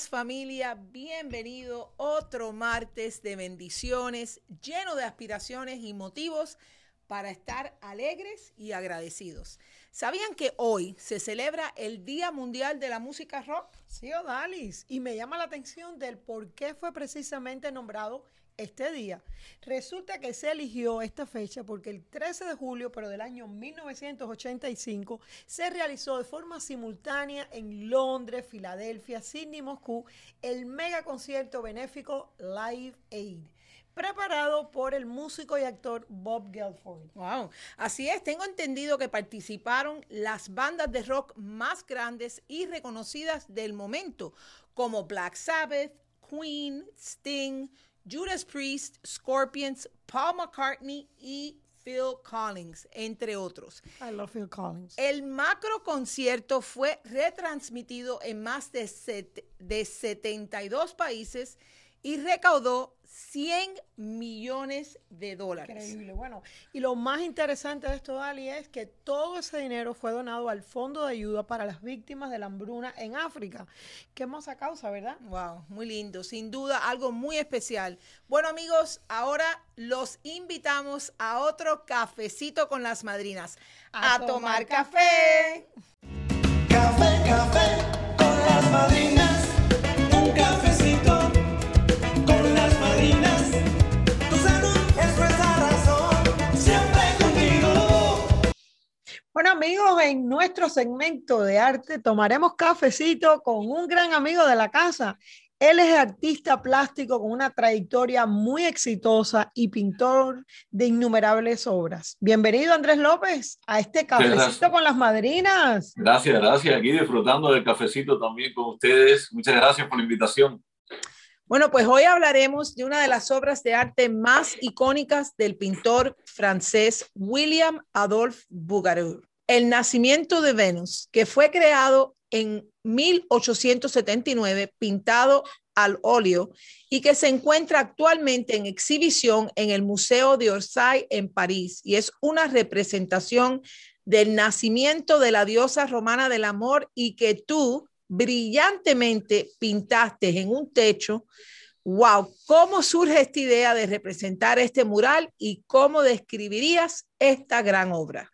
familia, bienvenido otro martes de bendiciones, lleno de aspiraciones y motivos para estar alegres y agradecidos. ¿Sabían que hoy se celebra el Día Mundial de la Música Rock? Sí, Odalis, y me llama la atención del por qué fue precisamente nombrado este día. Resulta que se eligió esta fecha porque el 13 de julio, pero del año 1985, se realizó de forma simultánea en Londres, Filadelfia, Sydney Moscú el mega concierto benéfico Live Aid preparado por el músico y actor Bob Gelford. Wow, así es, tengo entendido que participaron las bandas de rock más grandes y reconocidas del momento, como Black Sabbath, Queen, Sting, Judas Priest, Scorpions, Paul McCartney y Phil Collins, entre otros. I love Phil Collins. El macro concierto fue retransmitido en más de, de 72 países y recaudó 100 millones de dólares. Increíble. Bueno, y lo más interesante de esto, Dali, es que todo ese dinero fue donado al Fondo de Ayuda para las Víctimas de la Hambruna en África. Qué hermosa causa, ¿verdad? Wow, muy lindo. Sin duda, algo muy especial. Bueno, amigos, ahora los invitamos a otro cafecito con las madrinas. A, tomar, café. Café, café con las madrinas. Bueno, amigos, en nuestro segmento de arte tomaremos cafecito con un gran amigo de la casa. Él es artista plástico con una trayectoria muy exitosa y pintor de innumerables obras. Bienvenido, Andrés López, a este cafecito gracias. con las madrinas. Gracias, gracias. Aquí disfrutando del cafecito también con ustedes. Muchas gracias por la invitación. Bueno, pues hoy hablaremos de una de las obras de arte más icónicas del pintor francés William Adolphe Bouguereau, El nacimiento de Venus, que fue creado en 1879, pintado al óleo y que se encuentra actualmente en exhibición en el Museo de Orsay en París y es una representación del nacimiento de la diosa romana del amor y que tú brillantemente pintaste en un techo. Wow, ¿cómo surge esta idea de representar este mural y cómo describirías esta gran obra?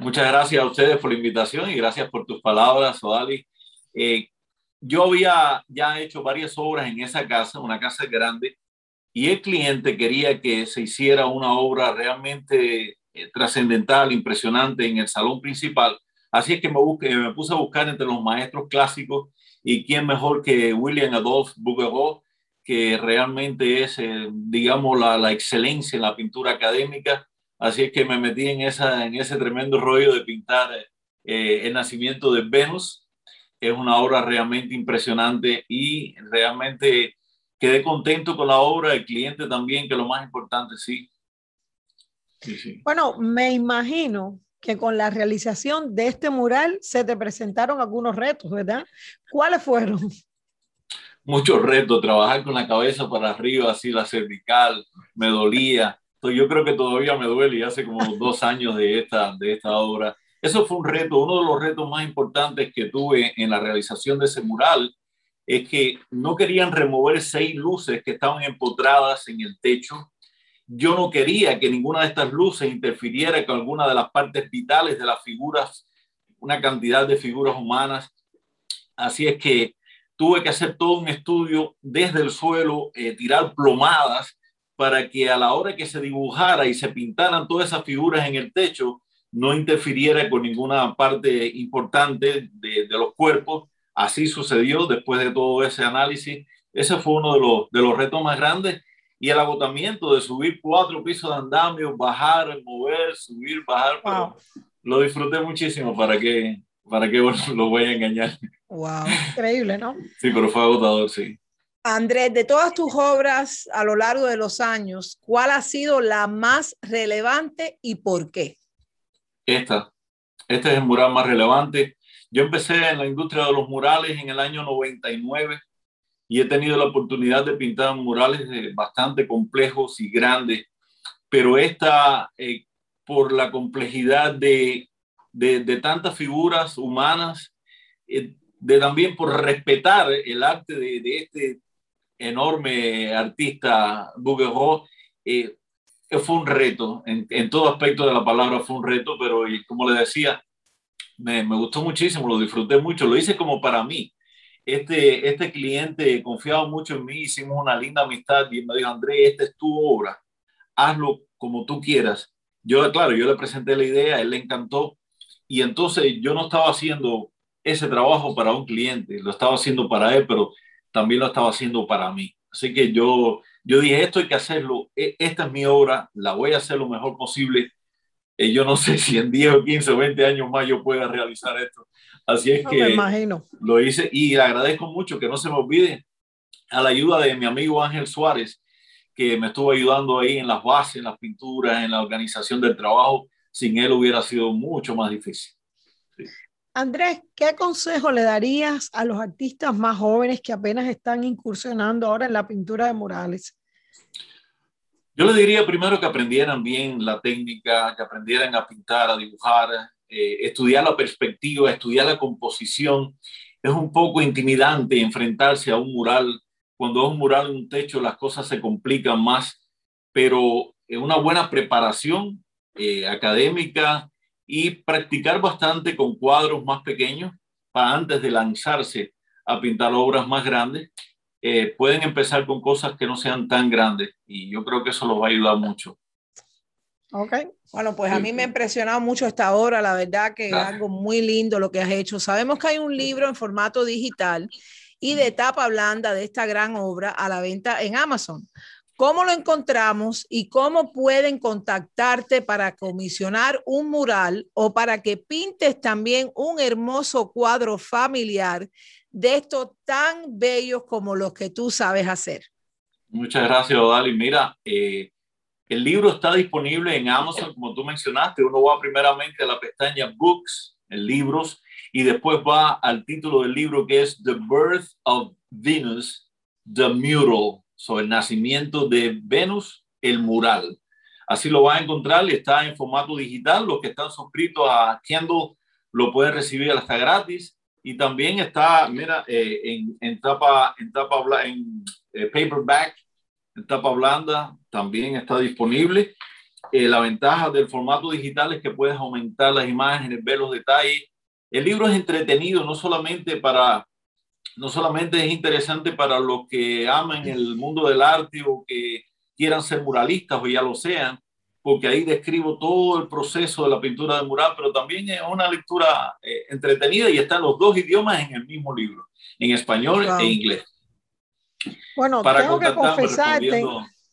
Muchas gracias a ustedes por la invitación y gracias por tus palabras, Odali. Eh, yo había ya hecho varias obras en esa casa, una casa grande, y el cliente quería que se hiciera una obra realmente eh, trascendental, impresionante en el salón principal. Así es que me, puse a buscar entre los maestros clásicos y quién mejor que William Adolphe Bouguereau, que realmente es, eh, digamos, la, la, excelencia en la pintura académica. Así es que me metí en, esa, en ese tremendo rollo de pintar eh, el nacimiento de Venus. Es una obra realmente impresionante y realmente quedé contento con la obra, el cliente también, que lo más importante, sí. Bueno, me imagino que con la realización de este mural se te presentaron algunos retos, ¿verdad? ¿Cuáles fueron? Muchos retos, trabajar con la cabeza para arriba, así la cervical, me dolía. Yo creo que todavía me duele y hace como dos años de esta, de esta obra. Eso fue un reto, uno de los retos más importantes que tuve en la realización de ese mural es que no querían remover seis luces que estaban empotradas en el techo. Yo no quería que ninguna de estas luces interfiriera con alguna de las partes vitales de las figuras, una cantidad de figuras humanas. Así es que tuve que hacer todo un estudio desde el suelo, eh, tirar plomadas para que a la hora que se dibujara y se pintaran todas esas figuras en el techo, no interfiriera con ninguna parte importante de, los cuerpos. Así sucedió después de todo ese análisis. Ese fue uno de los, de los retos más grandes y el agotamiento de subir cuatro pisos de andamio, bajar, mover, subir, bajar. Wow. lo disfruté muchísimo para que, para que lo voy a engañar. Wow, increíble, ¿no? Sí, pero fue agotador, sí. Andrés, de todas tus obras a lo largo de los años, ¿cuál ha sido la más relevante y por qué? Esta. Este es el mural más relevante. Yo empecé en la industria de los murales en el año 99 y he tenido la oportunidad de pintar murales bastante complejos y grandes, pero esta, eh, por la complejidad de, de, tantas figuras humanas, eh, de también por respetar el arte de, este enorme artista Bouguereau, eh, fue un reto, en, en, todo aspecto de la palabra fue un reto, pero como le decía, me, me, gustó muchísimo, lo disfruté mucho, lo hice como para mí. Este, este cliente confiaba mucho en mí, hicimos una linda amistad y me dijo, André, esta es tu obra, hazlo como tú quieras. Yo, claro, yo le presenté la idea, él le encantó y entonces yo no estaba haciendo ese trabajo para un cliente, lo estaba haciendo para él, pero también lo estaba haciendo para mí. Así que yo, yo dije, esto hay que hacerlo, e, esta es mi obra, la voy a hacer lo mejor posible. Y yo no sé si en 10 o 15 o 20 años más yo pueda realizar esto. Así es No que me imagino. lo hice y le agradezco mucho que no se me olvide a la ayuda de mi amigo Ángel Suárez, que me estuvo ayudando ahí en las bases, en las pinturas, en la organización del trabajo. Sin él hubiera sido mucho más difícil. Sí. Andrés, ¿qué consejo le darías a los artistas más jóvenes que apenas están incursionando ahora en la pintura de murales? Yo le diría primero que aprendieran bien la técnica, que aprendieran a pintar, a dibujar, eh, estudiar la perspectiva, estudiar la composición. Es un poco intimidante enfrentarse a un mural. Cuando es un mural en un techo, las cosas se complican más, pero una buena preparación eh, académica y practicar bastante con cuadros más pequeños para antes de lanzarse a pintar obras más grandes. Eh, pueden empezar con cosas que no sean tan grandes y yo creo que eso los va a ayudar mucho. Ok. Bueno, pues a mí me ha impresionado mucho esta obra, la verdad que Gracias. es algo muy lindo lo que has hecho. Sabemos que hay un libro en formato digital y de tapa blanda de esta gran obra a la venta en Amazon. ¿Cómo lo encontramos y cómo pueden contactarte para comisionar un mural o para que pintes también un hermoso cuadro familiar de estos tan bellos como los que tú sabes hacer? Muchas gracias, Odali. Mira, eh, el libro está disponible en Amazon, como tú mencionaste. Uno va primeramente a la pestaña Books, en libros, y después va al título del libro que es The Birth of Venus, The Mural, sobre el nacimiento de Venus, el mural. Así lo va a encontrar está en formato digital. Los que están suscritos a Kindle lo pueden recibir hasta gratis. Y también está, mira, eh, en, en, tapa, en tapa, en eh, paperback, en tapa blanda, también está disponible. Eh, la ventaja del formato digital es que puedes aumentar las imágenes, ver los detalles. El libro es entretenido, no solamente para, no solamente es interesante para los que aman el mundo del arte o que quieran ser muralistas o ya lo sean, porque ahí describo todo el proceso de la pintura de mural, pero también es una lectura eh, entretenida y están los dos idiomas en el mismo libro, en español Wow. e inglés. Bueno, Para tengo que confesarte,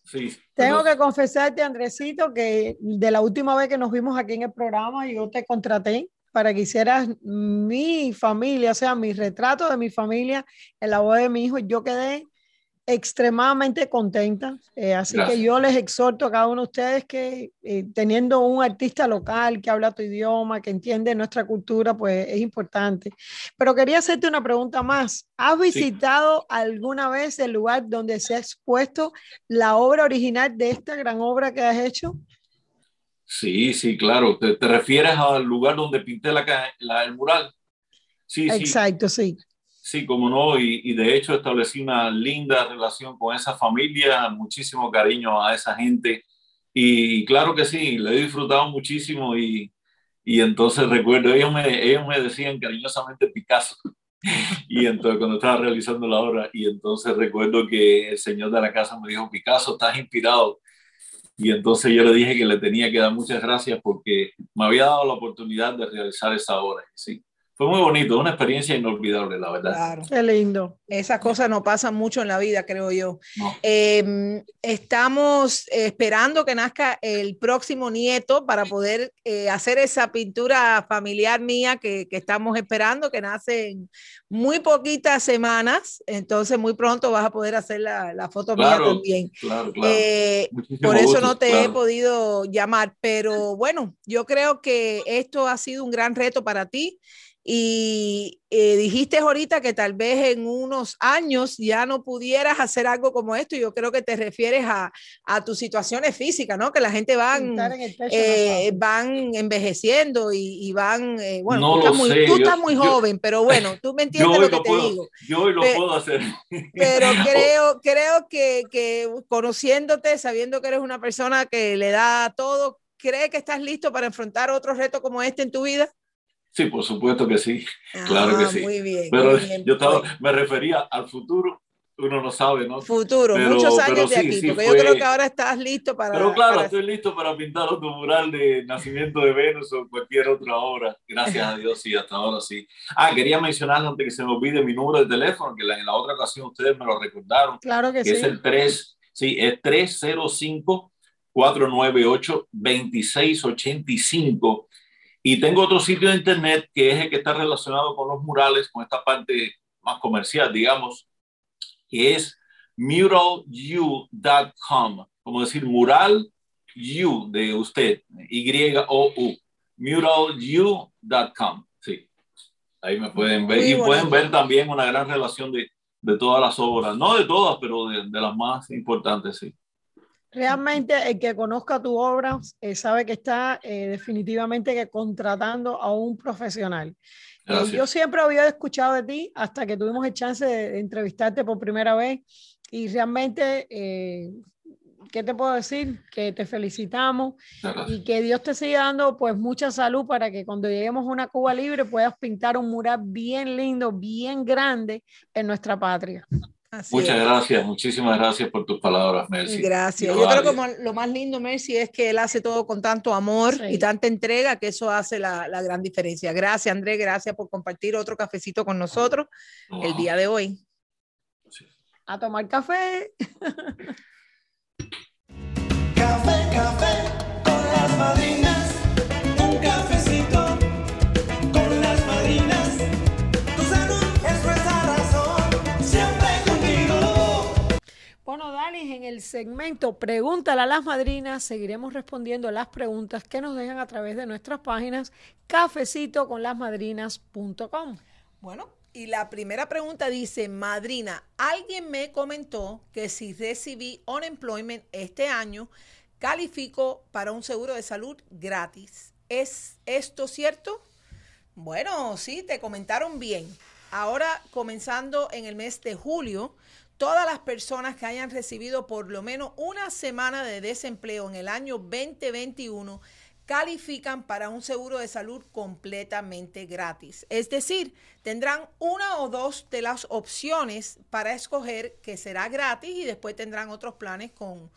sí, tengo que confesarte, Andresito, que de la última vez que nos vimos aquí en el programa, yo te contraté para que hicieras mi familia, o sea, mi retrato de mi familia en la voz de mi hijo. Yo quedé extremadamente contenta. Eh, así Gracias. que yo les exhorto a cada uno de ustedes que eh, teniendo un artista local que habla tu idioma, que entiende nuestra cultura, pues es importante. Pero quería hacerte una pregunta más. ¿Has visitado alguna vez el lugar donde se ha expuesto la obra original de esta gran obra que has hecho? Sí, sí, claro. ¿Te, te refieres al lugar donde pinté la, la- el mural? Sí, sí, Exacto, sí. sí, como no. Y, y de hecho establecí una linda relación con esa familia, muchísimo cariño a esa gente. Y claro que sí, le he disfrutado muchísimo y, y entonces recuerdo, ellos me, ellos me decían cariñosamente Picasso. Y entonces cuando estaba realizando la obra, y entonces recuerdo que el señor de la casa me dijo, Picasso, estás inspirado. Y entonces yo le dije que le tenía que dar muchas gracias porque me había dado la oportunidad de realizar esa obra. Sí, fue muy bonito, una experiencia inolvidable, la verdad. Claro. Qué lindo. Esas cosas no pasan mucho en la vida, creo yo. No. Eh, estamos esperando que nazca el próximo nieto para poder eh, hacer esa pintura familiar mía que, que, estamos esperando, que nace en muy poquitas semanas. Entonces, muy pronto vas a poder hacer la, la foto claro, mía también. Claro, claro. Eh, por eso gusto, no te claro. he podido llamar, pero bueno, yo creo que esto ha sido un gran reto para ti Y eh, dijiste ahorita que tal vez en unos años ya no pudieras hacer algo como esto. Yo creo que te refieres a, a tus situaciones físicas, ¿no? Que la gente van, en eh, van envejeciendo y, y van, eh, bueno, No tú estás muy, sé, tú yo- estás muy yo- joven, pero bueno, tú me entiendes Yo lo que lo te puedo, digo. yo hoy lo Pe- puedo hacer. Pero creo, creo que, que conociéndote, sabiendo que eres una persona que le da todo, ¿cree que estás listo para enfrentar otro reto como este en tu vida? Sí, por supuesto que sí. Claro que Ah, sí. Muy bien. Pero muy bien. yo estaba, Pues, me refería al futuro. Uno no sabe, ¿no? futuro, pero- muchos años de sí, aquí, sí porque fue- yo creo que ahora estás listo para. Pero claro, para- estoy listo para pintar otro mural de nacimiento de Venus o cualquier otra obra. Gracias a Dios, sí, hasta ahora sí. Ah, quería mencionar antes que se me olvide mi número de teléfono, que la- en la otra ocasión ustedes me lo recordaron, Claro que que sí. es el 3, sí, es 305-498-2685. Y tengo otro sitio de internet que es el que está relacionado con los murales, con esta parte más comercial, digamos, que es muralu.com, como decir mural you de usted, Y-O-U, muralu.com, sí. Ahí me pueden ver. Muy y pueden ver también una gran relación de, de todas las obras, no de todas, pero de, de las más importantes, sí. Realmente el que conozca tu obra eh, sabe que está eh, definitivamente que contratando a un profesional. Eh, yo siempre había escuchado de ti hasta que tuvimos el chance de, de entrevistarte por primera vez y realmente, eh, ¿qué te puedo decir? Que te felicitamos Gracias. y que Dios te siga dando pues mucha salud para que cuando lleguemos a una Cuba libre puedas pintar un mural bien lindo, bien grande en nuestra patria. Así Muchas es. gracias, muchísimas gracias por tus palabras, Mercy. Gracias. Yo creo que lo más lindo, Mercy, es que él hace todo con tanto amor Sí. y tanta entrega que eso hace la, la gran diferencia. Gracias, Andrés. Gracias por compartir otro cafecito con nosotros el día de hoy. A tomar. Café, el segmento Pregúntale a las madrinas seguiremos respondiendo las preguntas que nos dejan a través de nuestras páginas cafecitoconlasmadrinas.com. Bueno, y la primera pregunta dice, madrina, alguien me comentó que si recibí unemployment este año, califico para un seguro de salud gratis. ¿Es esto cierto? Bueno, sí, te comentaron bien. Ahora, comenzando en el mes de julio, todas las personas que hayan recibido por lo menos una semana de desempleo en el año 2021 califican para un seguro de salud completamente gratis. Es decir, tendrán una o dos de las opciones para escoger que será gratis y después tendrán otros planes con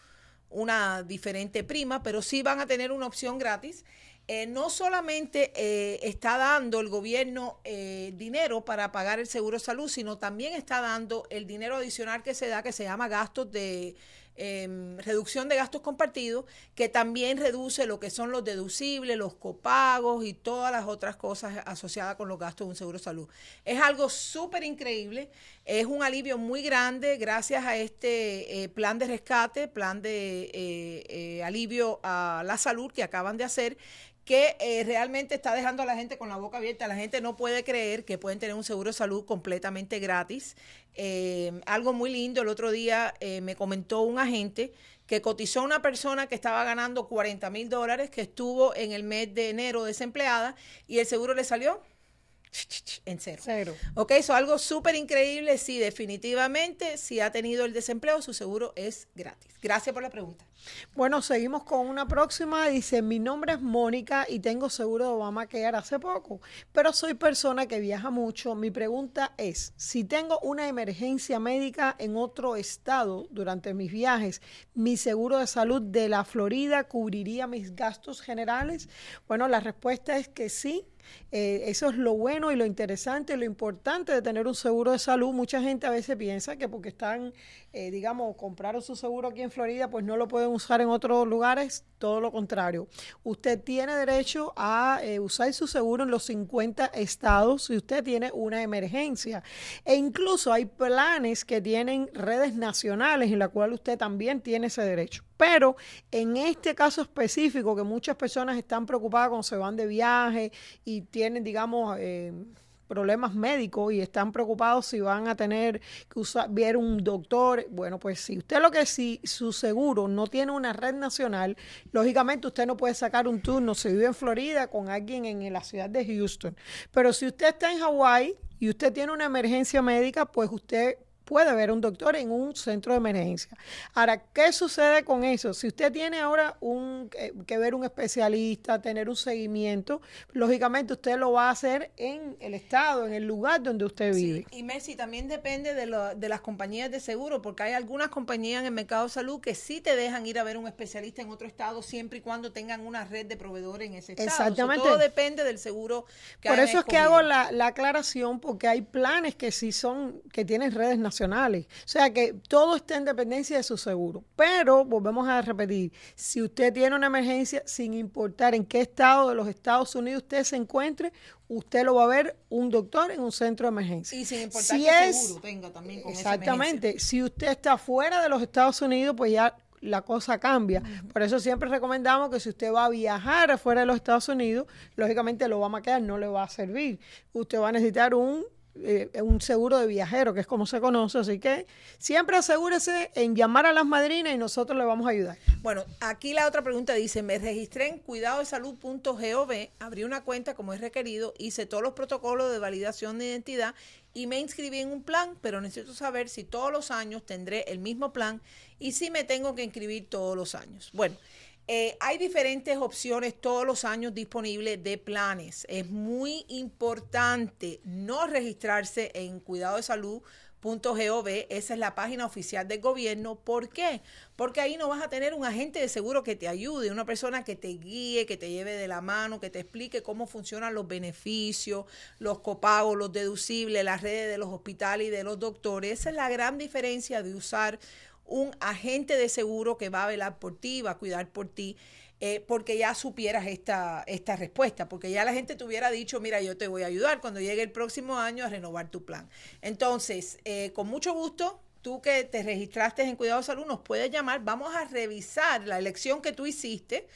una diferente prima, pero sí van a tener una opción gratis. Eh, no solamente eh, está dando el gobierno eh, dinero para pagar el seguro de salud, sino también está dando el dinero adicional que se da, que se llama gastos de eh, reducción de gastos compartidos, que también reduce lo que son los deducibles, los copagos y todas las otras cosas asociadas con los gastos de un seguro de salud. Es algo súper increíble, es un alivio muy grande gracias a este eh, plan de rescate, plan de alivio a la salud que acaban de hacer que eh, realmente está dejando a la gente con la boca abierta. La gente no puede creer que pueden tener un seguro de salud completamente gratis. Eh, algo muy lindo, el otro día eh, me comentó un agente que cotizó a una persona que estaba ganando 40 mil dólares, que estuvo en el mes de enero desempleada y el seguro le salió en cero. Cero. Ok, eso algo súper increíble. Sí, definitivamente, si ha tenido el desempleo, su seguro es gratis. Gracias por la pregunta. Bueno, seguimos con una próxima. Dice, mi nombre es Mónica y tengo seguro de Obamacare hace poco, pero soy persona que viaja mucho. Mi pregunta es, si tengo una emergencia médica en otro estado durante mis viajes, ¿mi seguro de salud de la Florida cubriría mis gastos generales? Bueno, la respuesta es que sí. Eh, eso es lo bueno y lo interesante, lo importante de tener un seguro de salud. Mucha gente a veces piensa que porque están eh, digamos, compraron su seguro aquí en Florida, pues no lo pueden usar en otros lugares, todo lo contrario. Usted tiene derecho a eh, usar su seguro en los 50 estados si usted tiene una emergencia. E incluso hay planes que tienen redes nacionales en la cual usted también tiene ese derecho. Pero en este caso específico, que muchas personas están preocupadas cuando se van de viaje y tienen, digamos, eh, problemas médicos y están preocupados si van a tener que usar, ver un doctor. Bueno, pues si usted lo que si su seguro no tiene una red nacional, lógicamente usted no puede sacar un turno si vive en Florida con alguien en la ciudad de Houston. Pero si usted está en Hawái y usted tiene una emergencia médica, pues usted puede ver un doctor en un centro de emergencia. Ahora, ¿qué sucede con eso? Si usted tiene ahora un, eh, que ver un especialista, tener un seguimiento, lógicamente usted lo va a hacer en el estado, en el lugar donde usted vive. Sí, y Messi también depende de, lo, de las compañías de seguro, porque hay algunas compañías en el mercado de salud que sí te dejan ir a ver un especialista en otro estado siempre y cuando tengan una red de proveedores en ese estado. Exactamente. todo depende del seguro que Por eso es que hago la, la aclaración, porque hay planes que sí son, que tienen redes nacionales. O sea que todo está en dependencia de su seguro. Pero, volvemos a repetir, si usted tiene una emergencia, sin importar en qué estado de los Estados Unidos usted se encuentre, usted lo va a ver un doctor en un centro de emergencia. Y sin importar Si qué es- seguro tenga también con esa. Exactamente. Si usted está fuera de los Estados Unidos, pues ya la cosa cambia. Por eso siempre recomendamos que si usted va a viajar afuera de los Estados Unidos, lógicamente lo va a maquillar, no le va a servir. Usted va a necesitar un eh, un seguro de viajero, que es como se conoce, así que siempre asegúrese en llamar a las madrinas y nosotros le vamos a ayudar. Bueno, aquí la otra pregunta dice, me registré en cuidadodesalud.gov, abrí una cuenta como es requerido, hice todos los protocolos de validación de identidad y me inscribí en un plan, pero necesito saber si todos los años tendré el mismo plan y si me tengo que inscribir todos los años. Bueno, eh, hay diferentes opciones todos los años disponibles de planes. Es muy importante no registrarse en cuidado esa es la página oficial del gobierno. ¿Por qué? Porque ahí no vas a tener un agente de seguro que te ayude, una persona que te guíe, que te lleve de la mano, que te explique cómo funcionan los beneficios, los copagos, los deducibles, las redes de los hospitales y de los doctores. Esa es la gran diferencia de usar un agente de seguro que va a velar por ti, va a cuidar por ti, eh, porque ya supieras esta, esta respuesta, porque ya la gente te hubiera dicho, mira, yo te voy a ayudar cuando llegue el próximo año a renovar tu plan. Entonces, eh, con mucho gusto, tú que te registraste en Cuidado Salud, nos puedes llamar, vamos a revisar la elección que tú hiciste.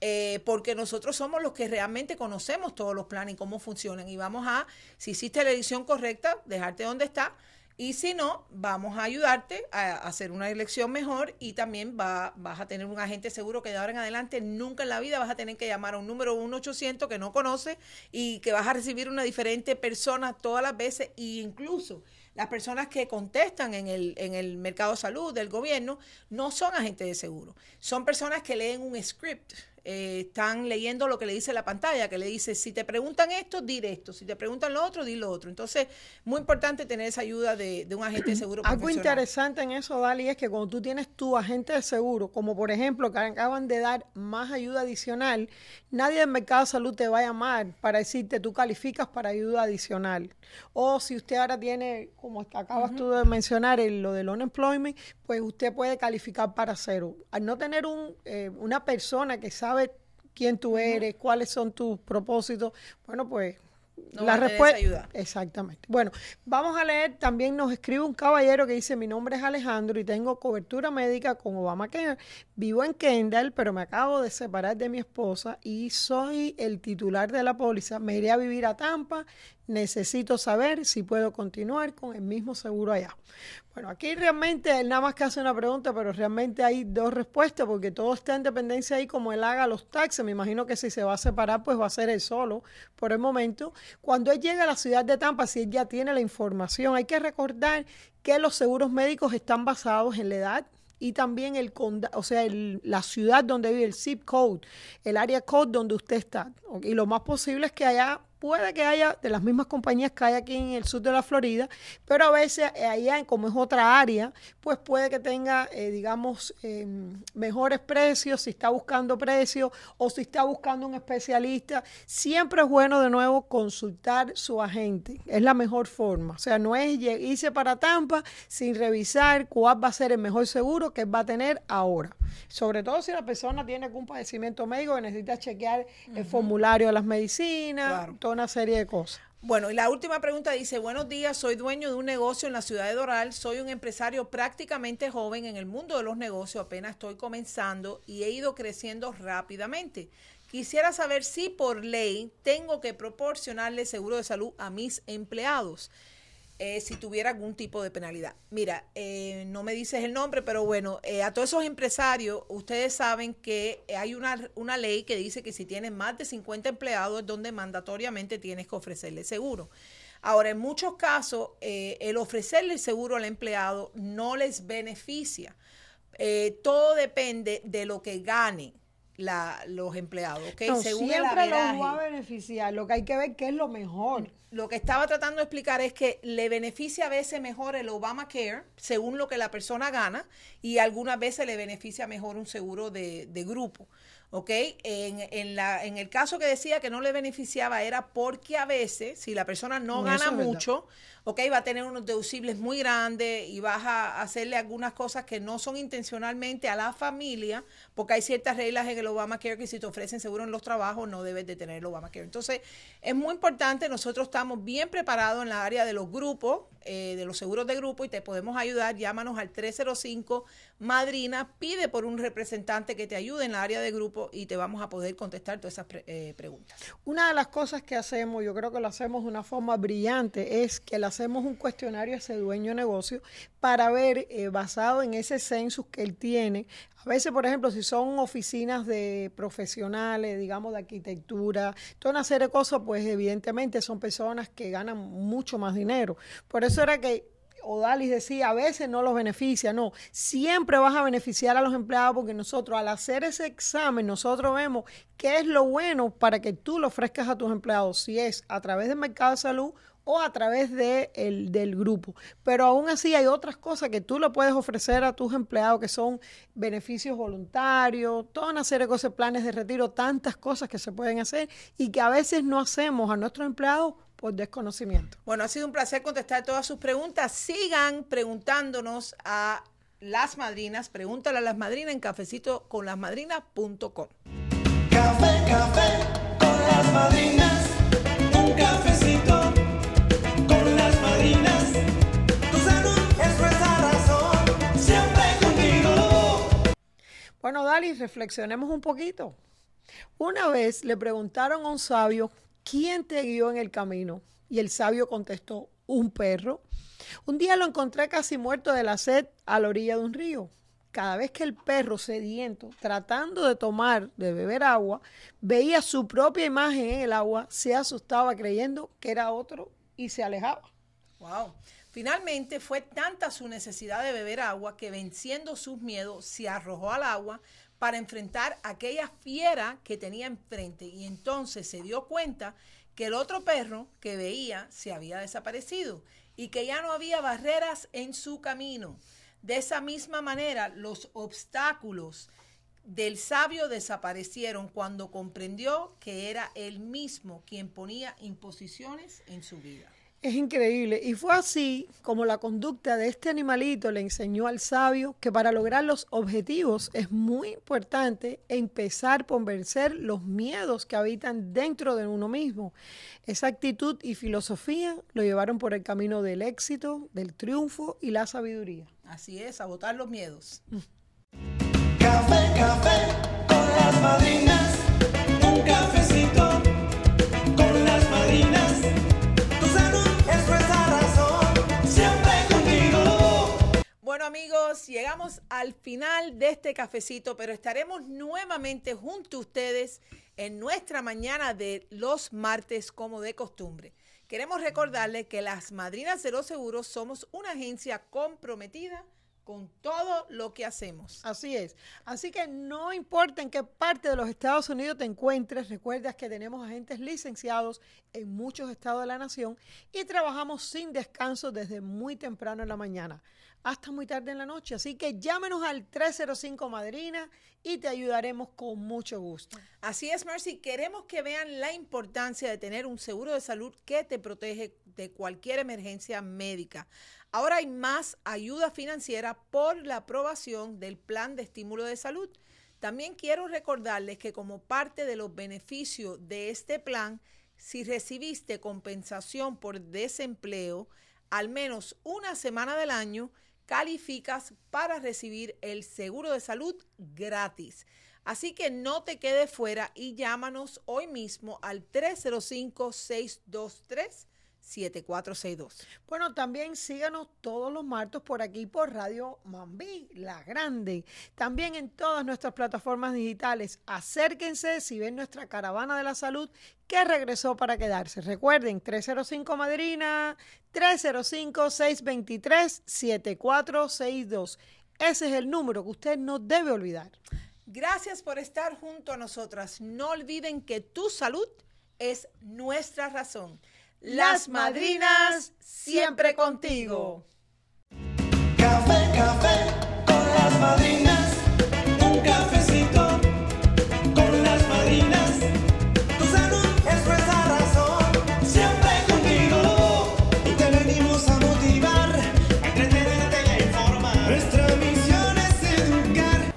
eh, porque nosotros somos los que realmente conocemos todos los planes y cómo funcionan. Y vamos a, si hiciste la elección correcta, dejarte donde está, y si no, vamos a ayudarte a hacer una elección mejor y también va, vas a tener un agente seguro que de ahora en adelante nunca en la vida vas a tener que llamar a un número 1-800 que no conoces y que vas a recibir una diferente persona todas las veces e incluso las personas que contestan en el, en el mercado de salud del gobierno no son agentes de seguro, son personas que leen un script. Eh, están leyendo lo que le dice la pantalla, que le dice, si te preguntan esto, di esto, si te preguntan lo otro, di lo otro. Entonces, muy importante tener esa ayuda de, de un agente de seguro. Algo interesante en eso, Dali, es que cuando tú tienes tu agente de seguro, como por ejemplo que acaban de dar más ayuda adicional, nadie del mercado de salud te va a llamar para decirte tú calificas para ayuda adicional. O si usted ahora tiene, como acabas tú de mencionar, el- lo del unemployment, pues usted puede calificar para cero. Al no tener un, eh, una persona que sabe quién tú eres, cuáles son tus propósitos, bueno, pues No la respuesta. Exactamente. Bueno, vamos a leer, también nos escribe un caballero que dice, mi nombre es Alejandro y tengo cobertura médica con Obamacare. Vivo en Kendall, pero me acabo de separar de mi esposa y soy el titular de la póliza. Me iré a vivir a Tampa. Necesito saber si puedo continuar con el mismo seguro allá. Bueno, aquí realmente él nada más que hace una pregunta, pero realmente hay dos respuestas porque todo está en dependencia ahí como él haga los taxes. Me imagino que si se va a separar, pues va a ser él solo por el momento. Cuando él llega a la ciudad de Tampa, si él ya tiene la información, hay que recordar que los seguros médicos están basados en la edad y también el o sea, la ciudad donde vive, el zip code, el área code donde usted está. Y lo más posible es que allá puede que haya de las mismas compañías que hay aquí en el sur de la Florida, pero a veces eh, allá, como es otra área, pues puede que tenga, eh, digamos, eh, mejores precios, si está buscando precios o si está buscando un especialista. Siempre es bueno de nuevo consultar su agente, es la mejor forma. O sea, no es irse para Tampa sin revisar cuál va a ser el mejor seguro que va a tener ahora. Sobre todo si la persona tiene algún padecimiento médico que necesita chequear el formulario de las medicinas, Claro. Una serie de cosas. Bueno, y la última pregunta dice, buenos días, soy dueño de un negocio en la ciudad de Doral, soy un empresario prácticamente joven en el mundo de los negocios, apenas estoy comenzando y he ido creciendo rápidamente. Quisiera saber si por ley tengo que proporcionarle seguro de salud a mis empleados. Eh, si tuviera algún tipo de penalidad. Mira, eh, no me dices el nombre, pero bueno, eh, a todos esos empresarios, ustedes saben que hay una, una ley que dice que si tienes más de 50 empleados es donde mandatoriamente tienes que ofrecerle seguro. Ahora, en muchos casos, eh, el ofrecerle el seguro al empleado no les beneficia. Eh, todo depende de lo que ganen la- los empleados, ¿ok? No, Según el siempre los va a beneficiar. Lo que hay que ver qué es lo mejor. Lo que estaba tratando de explicar es que le beneficia a veces mejor el Obamacare, según lo que la persona gana, y algunas veces le beneficia mejor un seguro de, de grupo. ¿Ok? En, en la, en el caso que decía que no le beneficiaba era porque a veces, si la persona no gana mucho, ¿ok? Va a tener unos deducibles muy grandes y vas a hacerle algunas cosas que no son intencionalmente a la familia, porque hay ciertas reglas en el Obamacare que si te ofrecen seguro en los trabajos no debes de tener el Obamacare. Entonces, es muy importante, nosotros estamos bien preparados en la área de los grupos, eh, de los seguros de grupo y te podemos ayudar. Llámanos al 305 Madrina, pide por un representante que te ayude en la área de grupo y te vamos a poder contestar todas esas pre- eh, preguntas. Una de las cosas que hacemos, yo creo que lo hacemos de una forma brillante, es que le hacemos un cuestionario a ese dueño de negocio para ver, eh, basado en ese census que él tiene, a veces, por ejemplo, si son oficinas de profesionales, digamos, de arquitectura, toda una serie de cosas, pues evidentemente son personas que ganan mucho más dinero. Por eso era que Odalis decía, a veces no los beneficia, no, siempre vas a beneficiar a los empleados porque nosotros al hacer ese examen, nosotros vemos qué es lo bueno para que tú lo ofrezcas a tus empleados, si es a través del mercado de salud o a través de el- del grupo. Pero aún así hay otras cosas que tú le puedes ofrecer a tus empleados que son beneficios voluntarios, toda una serie de cosas, planes de retiro, tantas cosas que se pueden hacer y que a veces no hacemos a nuestros empleados por desconocimiento. Bueno, ha sido un placer contestar todas sus preguntas. Sigan preguntándonos a las madrinas. Pregúntale a las madrinas en cafecitoconlasmadrinas.com. Café, café con las madrinas. Un cafecito con las madrinas. Tu salud es nuestra razón. Siempre contigo. Bueno, Dali, reflexionemos un poquito. Una vez le preguntaron a un sabio, ¿quién te guió en el camino? Y el sabio contestó, un perro. Un día lo encontré casi muerto de la sed a la orilla de un río. Cada vez que el perro sediento, tratando de tomar, de beber agua, veía su propia imagen en el agua, se asustaba creyendo que era otro y se alejaba. Wow. Finalmente fue tanta su necesidad de beber agua que venciendo sus miedos se arrojó al agua para enfrentar aquella fiera que tenía enfrente y entonces se dio cuenta que el otro perro que veía se había desaparecido y que ya no había barreras en su camino. De esa misma manera, los obstáculos del sabio desaparecieron cuando comprendió que era él mismo quien ponía imposiciones en su vida. Es increíble. Y fue así como la conducta de este animalito le enseñó al sabio que para lograr los objetivos es muy importante empezar por vencer los miedos que habitan dentro de uno mismo. Esa actitud y filosofía lo llevaron por el camino del éxito, del triunfo y la sabiduría. Así es, a botar los miedos. Café, café con las madrinas. Amigos, llegamos al final de este cafecito, pero estaremos nuevamente junto a ustedes en nuestra mañana de los martes como de costumbre. Queremos recordarles que las Madrinas de los Seguros somos una agencia comprometida con todo lo que hacemos. Así es. Así que no importa en qué parte de los Estados Unidos te encuentres, recuerdas que tenemos agentes licenciados en muchos estados de la nación y trabajamos sin descanso desde muy temprano en la mañana hasta muy tarde en la noche. Así que llámenos al 305 Madrina y te ayudaremos con mucho gusto. Así es, Mercy. Queremos que vean la importancia de tener un seguro de salud que te protege de cualquier emergencia médica. Ahora hay más ayuda financiera por la aprobación del plan de estímulo de salud. También quiero recordarles que como parte de los beneficios de este plan, si recibiste compensación por desempleo al menos una semana del año, calificas para recibir el seguro de salud gratis. Así que no te quedes fuera y llámanos hoy mismo al 305-623. 7462. Bueno, también síganos todos los martes por aquí por Radio Mambí, La Grande. También en todas nuestras plataformas digitales. Acérquense si ven nuestra caravana de la salud que regresó para quedarse. Recuerden, 305 Madrina, 305-623-7462. Ese es el número que usted no debe olvidar. Gracias por estar junto a nosotras. No olviden que tu salud es nuestra razón. Las madrinas siempre contigo. Café, café con las madrinas.